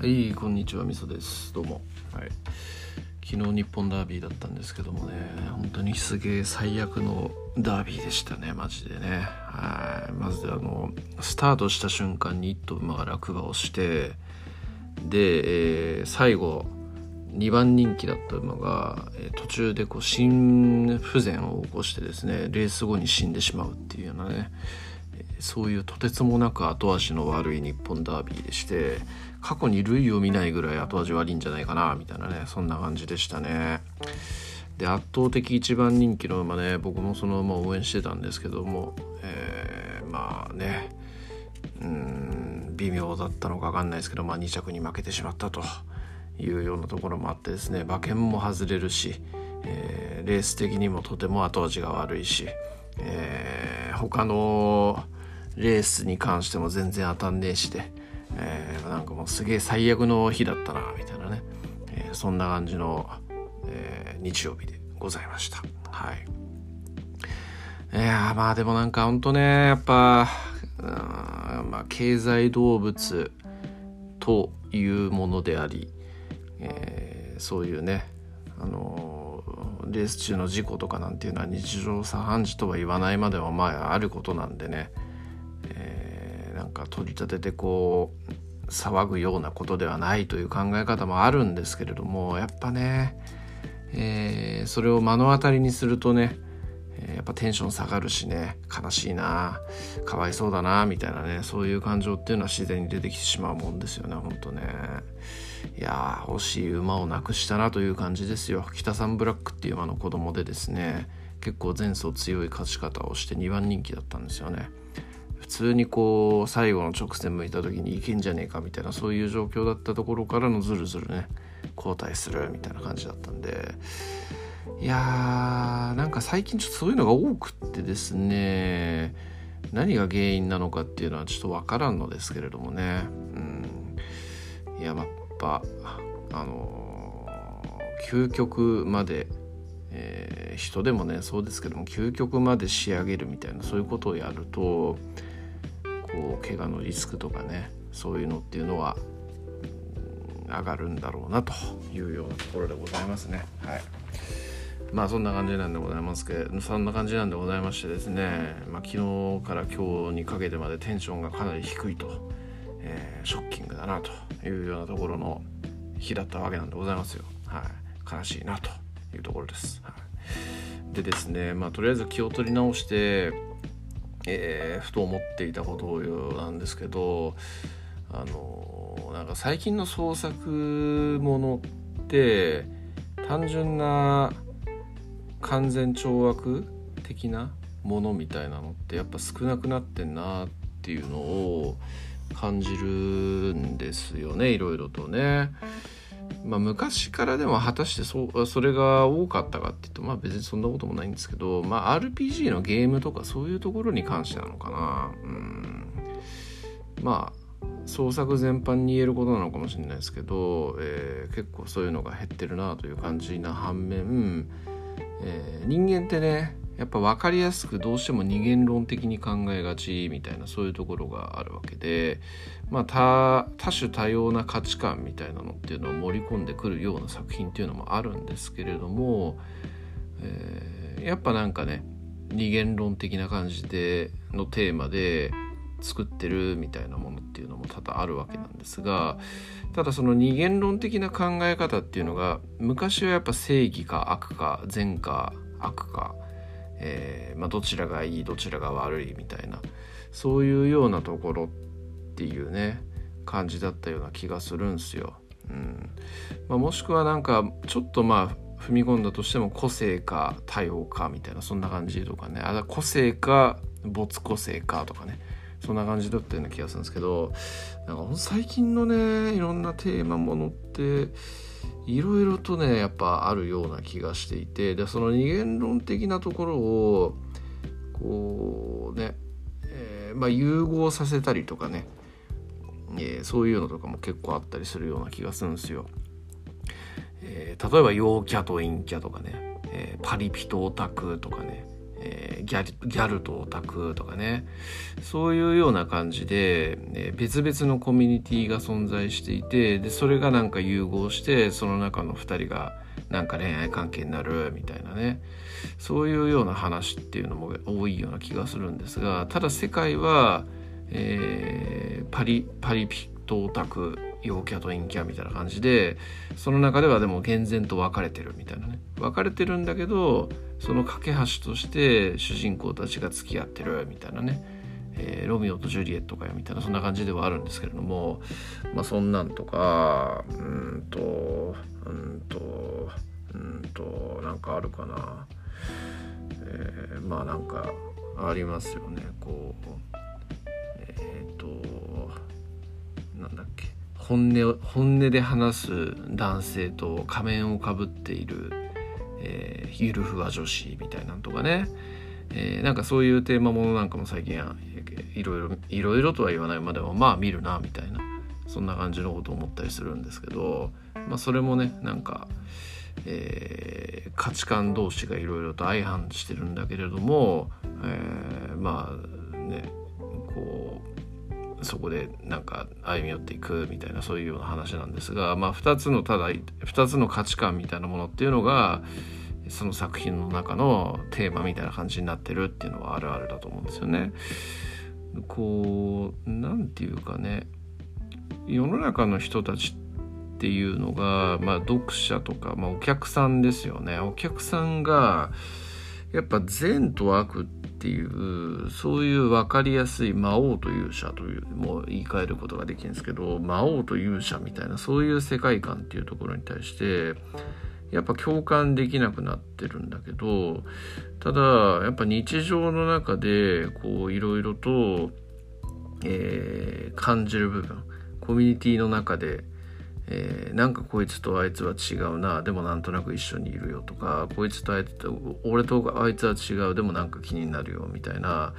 はいこんにちはみそです。どうも。はい。昨日日本ダービーだったんですけどもね本当にすげえ最悪のダービーでしたねマジでね。はい。まずあのスタートした瞬間に1頭馬が落馬をしてで、えー、最後2番人気だった馬が、えー、途中でこう心不全を起こしてですねレース後に死んでしまうっていうようなねそういうとてつもなく後味の悪い日本ダービーでして過去に類を見ないぐらい後味悪いんじゃないかなみたいなねそんな感じでしたね。で圧倒的一番人気の馬ね僕もその馬を応援してたんですけども、えー、まあねうん微妙だったのか分かんないですけど、まあ、2着に負けてしまったというようなところもあってですね馬券も外れるし、えー、レース的にもとても後味が悪いし、えー、他のレースに関しても全然当たんねえしで、なんかもうすげえ最悪の日だったなみたいなね、えー、そんな感じの、えー、日曜日でございました。はい。いやまあでもなんかほんとねやっぱまあ経済動物というものであり、えー、そういうねあのレース中の事故とかなんていうのは日常茶飯事とは言わないまでもまああることなんでねえなんか取り立ててこう騒ぐようなことではないという考え方もあるんですけれどもやっぱね、えー、それを目の当たりにするとねやっぱテンション下がるしね悲しいなかわいそうだなみたいなねそういう感情っていうのは自然に出てきてしまうもんですよねほんとね。いや欲しい馬をなくしたなという感じですよ。北サンブラックっていう馬の子供でですね結構前走強い勝ち方をして2番人気だったんですよね。通にこう最後の直線向いた時にいけんじゃねえかみたいなそういう状況だったところからのズルズルね交代するみたいな感じだったんで。いやーなんか最近ちょっとそういうのが多くってですね何が原因なのかっていうのはちょっと分からんのですけれどもね。うん。いややっぱあのー、究極までえー、人でもねそうですけども究極まで仕上げるみたいなそういうことをやるとこう怪我のリスクとかねそういうのっていうのは上がるんだろうなというようなところでございますね。はい。まあそんな感じなんでございますけどそんな感じなんでございましてですね、まあ、昨日から今日にかけてまでテンションがかなり低いと、えー、ショッキングだなというようなところの日だったわけなんでございますよ。はい、悲しいなというところです。はい、でですねまあとりあえず気を取り直してえー、ふと思っていたことなんですけどあのなんか最近の創作ものって単純な完全懲悪的なものみたいなのってやっぱ少なくなってんなっていうのを感じるんですよねいろいろとね。まあ、昔からでも果たしてそそれが多かったかっていうとまあ別にそんなこともないんですけど、まあ、RPG のゲームとかそういうところに関してなのかな。うん。まあ創作全般に言えることなのかもしれないですけど、えー、結構そういうのが減ってるなという感じな反面、えー、人間ってねやっぱ分かりやすくどうしても二元論的に考えがちみたいなそういうところがあるわけで、まあ、多種多様な価値観みたいなのっていうのを盛り込んでくるような作品っていうのもあるんですけれども、えー、やっぱなんかね二元論的な感じでのテーマで作ってるみたいなものっていうのも多々あるわけなんですがただその二元論的な考え方っていうのが昔はやっぱ正義か悪か善か悪かえー、まあ、どちらがいいどちらが悪いみたいなそういうようなところっていうね感じだったような気がするんすよ。うん。まあ、もしくはなんかちょっとまあ踏み込んだとしても個性か多様かみたいなそんな感じとかね。あ個性か没個性かとかね。そんな感じだったような気がするんですけどなんか最近のねいろんなテーマものっていろいろとねやっぱあるような気がしていてでその二元論的なところをこうね、えー、まあ、融合させたりとかね、えー、そういうのとかも結構あったりするような気がするんですよ。えー、例えば陽キャと陰キャとかね、えパリピとオタクとかね、えー、ギャギャルとオタクとかね。そういうような感じで、えー、別々のコミュニティが存在していてでそれがなんか融合してその中の2人がなんか恋愛関係になるみたいなね。そういうような話っていうのも多いような気がするんですがただ世界は、えー、パリパリピとオタク陽キャと陰キャみたいな感じでその中ではでも厳然と分かれてるみたいなね。分かれてるんだけどその架け橋として主人公たちが付き合ってるみたいなね、えー、ロミオとジュリエットかよみたいなそんな感じではあるんですけれどもまあそんなんとかうんとうんとうんとなんかあるかな。えー、まあなんかありますよね。こうえっ、ー、となんだっけ。本音本音で話す男性と仮面をかぶっている、えー、ゆるふわ女子みたいなんとかね、えー、なんかそういうテーマものなんかも最近いろいろいろいろとは言わないまでもまあ見るなみたいなそんな感じのことを思ったりするんですけど、まあ、それもねなんか、えー、価値観同士がいろいろと相反してるんだけれども、えー、まあねこうそこでなんか歩み寄っていくみたいなそういうような話なんですが、まあ、2つのただ2つの価値観みたいなものっていうのがその作品の中のテーマみたいな感じになってるっていうのはあるあるだと思うんですよね。こう何て言うかね世の中の人たちっていうのが、まあ、読者とか、まあ、お客さんですよねお客さんがやっぱ善と悪ってっていうそういう分かりやすい魔王と勇者というも言い換えることができるんですけど魔王と勇者みたいなそういう世界観っていうところに対してやっぱ共感できなくなってるんだけどただやっぱ日常の中でこういろいろと、えー、感じる部分コミュニティの中でえー、なんかこいつとあいつは違うなでもなんとなく一緒にいるよとかこいつとあいつと俺とあいつは違うでもなんか気になるよみたいな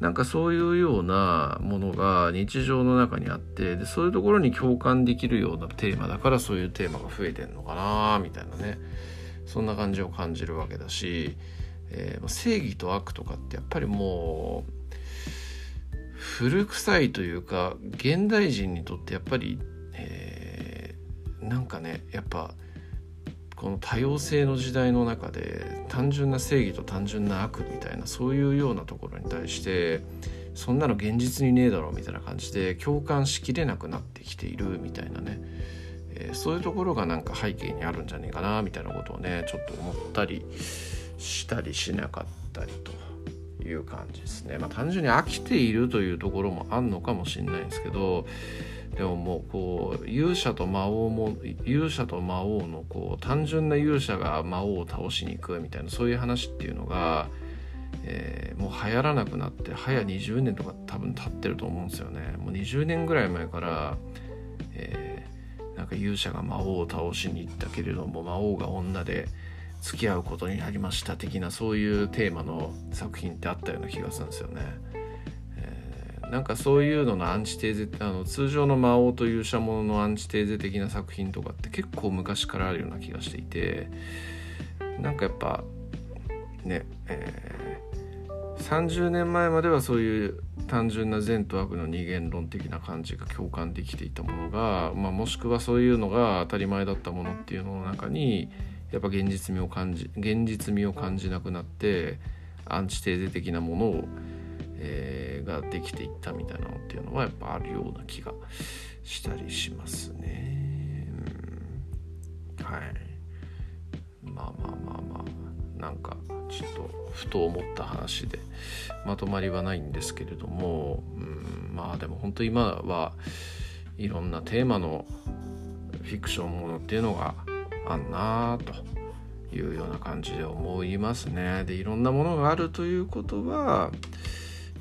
なんかそういうようなものが日常の中にあってでそういうところに共感できるようなテーマだからそういうテーマが増えてんのかなみたいなねそんな感じを感じるわけだし、えー、正義と悪とかってやっぱりもう古臭いというか現代人にとってやっぱり、なんかねやっぱこの多様性の時代の中で単純な正義と単純な悪みたいなそういうようなところに対してそんなの現実にねえだろみたいな感じで共感しきれなくなってきているみたいなね、えー、そういうところがなんか背景にあるんじゃねえかなみたいなことをねちょっと思ったりしたりしなかったりという感じですね。まあ単純に飽きているというところもあんのかもしれないんですけどでももうこう勇者と魔王も勇者と魔王のこう単純な勇者が魔王を倒しに行くみたいなそういう話っていうのが、えー、もう流行らなくなって早20年とか多分経ってると思うんですよねもう20年ぐらい前から、えー、なんか勇者が魔王を倒しに行ったけれども魔王が女で付き合うことになりました的なそういうテーマの作品ってあったような気がするんですよね。なんかそういうののアンチテーゼあの通常の魔王と勇者もののアンチテーゼ的な作品とかって結構昔からあるような気がしていてなんかやっぱねえー、30年前まではそういう単純な善と悪の二元論的な感じが共感できていたものが、まあ、もしくはそういうのが当たり前だったものっていうのの中にやっぱ現実味を感じ現実味を感じなくなってアンチテーゼ的なものをえー、ができていったみたいなのっていうのはやっぱあるような気がしたりしますね。うん、はい。まあまあまあまあなんかちょっとふと思った話でまとまりはないんですけれども、うん、まあでも本当今はいろんなテーマのフィクションものっていうのがあんなというような感じで思いますね。でいろんなものがあるということは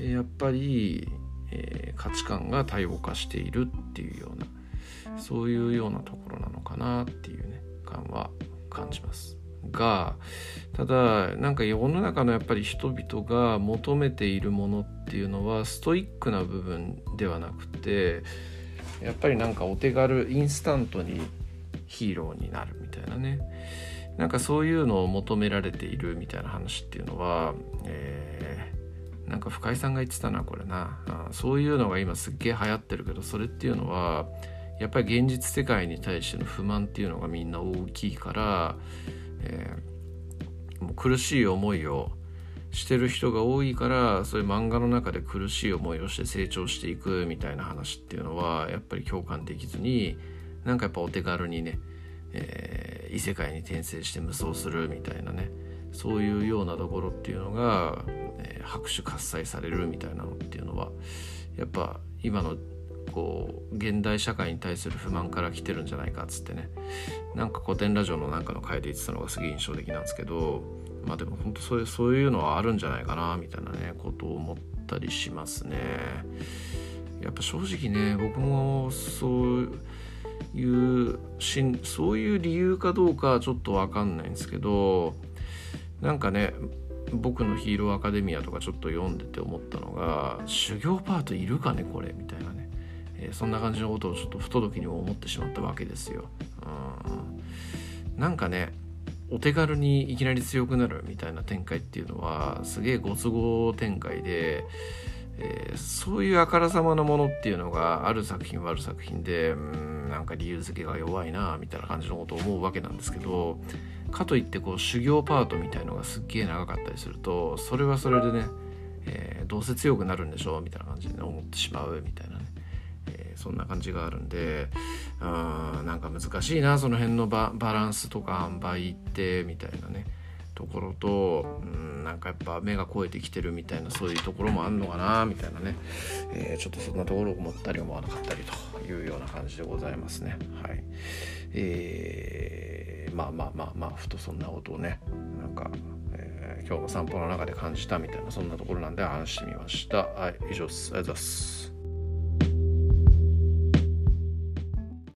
やっぱり、えー、価値観が多様化しているっていうようなそういうようなところなのかなっていうね感は感じます。がただなんか世の中のやっぱり人々が求めているものっていうのはストイックな部分ではなくてやっぱりなんかお手軽インスタントにヒーローになるみたいなね。なんかそういうのを求められているみたいな話っていうのは、えー、なんか深井さんが言ってたなこれな。あそういうのが今すっげえ流行ってるけどそれっていうのはやっぱり現実世界に対しての不満っていうのがみんな大きいから、えー、もう苦しい思いをしてる人が多いからそういう漫画の中で苦しい思いをして成長していくみたいな話っていうのはやっぱり共感できずになんかやっぱお手軽にね、えー、異世界に転生して無双するみたいなね。そういうようなところっていうのが、えー、拍手喝采されるみたいなのっていうのはやっぱ今のこう現代社会に対する不満から来てるんじゃないかっつってねなんか古典ラジオのなんかの回で言ってたのがすげえ印象的なんですけどまあでも本当そういうそういうのはあるんじゃないかなみたいなねことを思ったりしますね。やっぱ正直ね僕もそういうしんそういう理由かどうかちょっと分かんないんですけどなんかね僕のヒーローアカデミアとかちょっと読んでて思ったのが修行パートいるかねこれみたいなね、えー、そんな感じのことをちょっと不届きにも思ってしまったわけですよ。うん、なんかねお手軽にいきなり強くなるみたいな展開っていうのはすげえご都合展開で、えー、そういうあからさまなものっていうのがある作品はある作品でうん。なんか理由付けが弱いなみたいな感じのことを思うわけなんですけどかといってこう修行パートみたいのがすっげえ長かったりするとそれはそれでね、えー、どうせ強くなるんでしょうみたいな感じで、思ってしまうみたいなねえそんな感じがあるんでうんなんか難しいなその辺のバランスとか塩梅ってみたいなね。ところとうんなんかやっぱ目が肥えてきてるみたいなそういうところもあんのかなみたいなね、えー、ちょっとそんなところを思ったり思わなかったりというような感じでございますね。はい。えー、まあまあまあまあふとそんなことをねなんか、えー、今日の散歩の中で感じたみたいなそんなところなんで話してみました。はい以上です。ありがとうございます。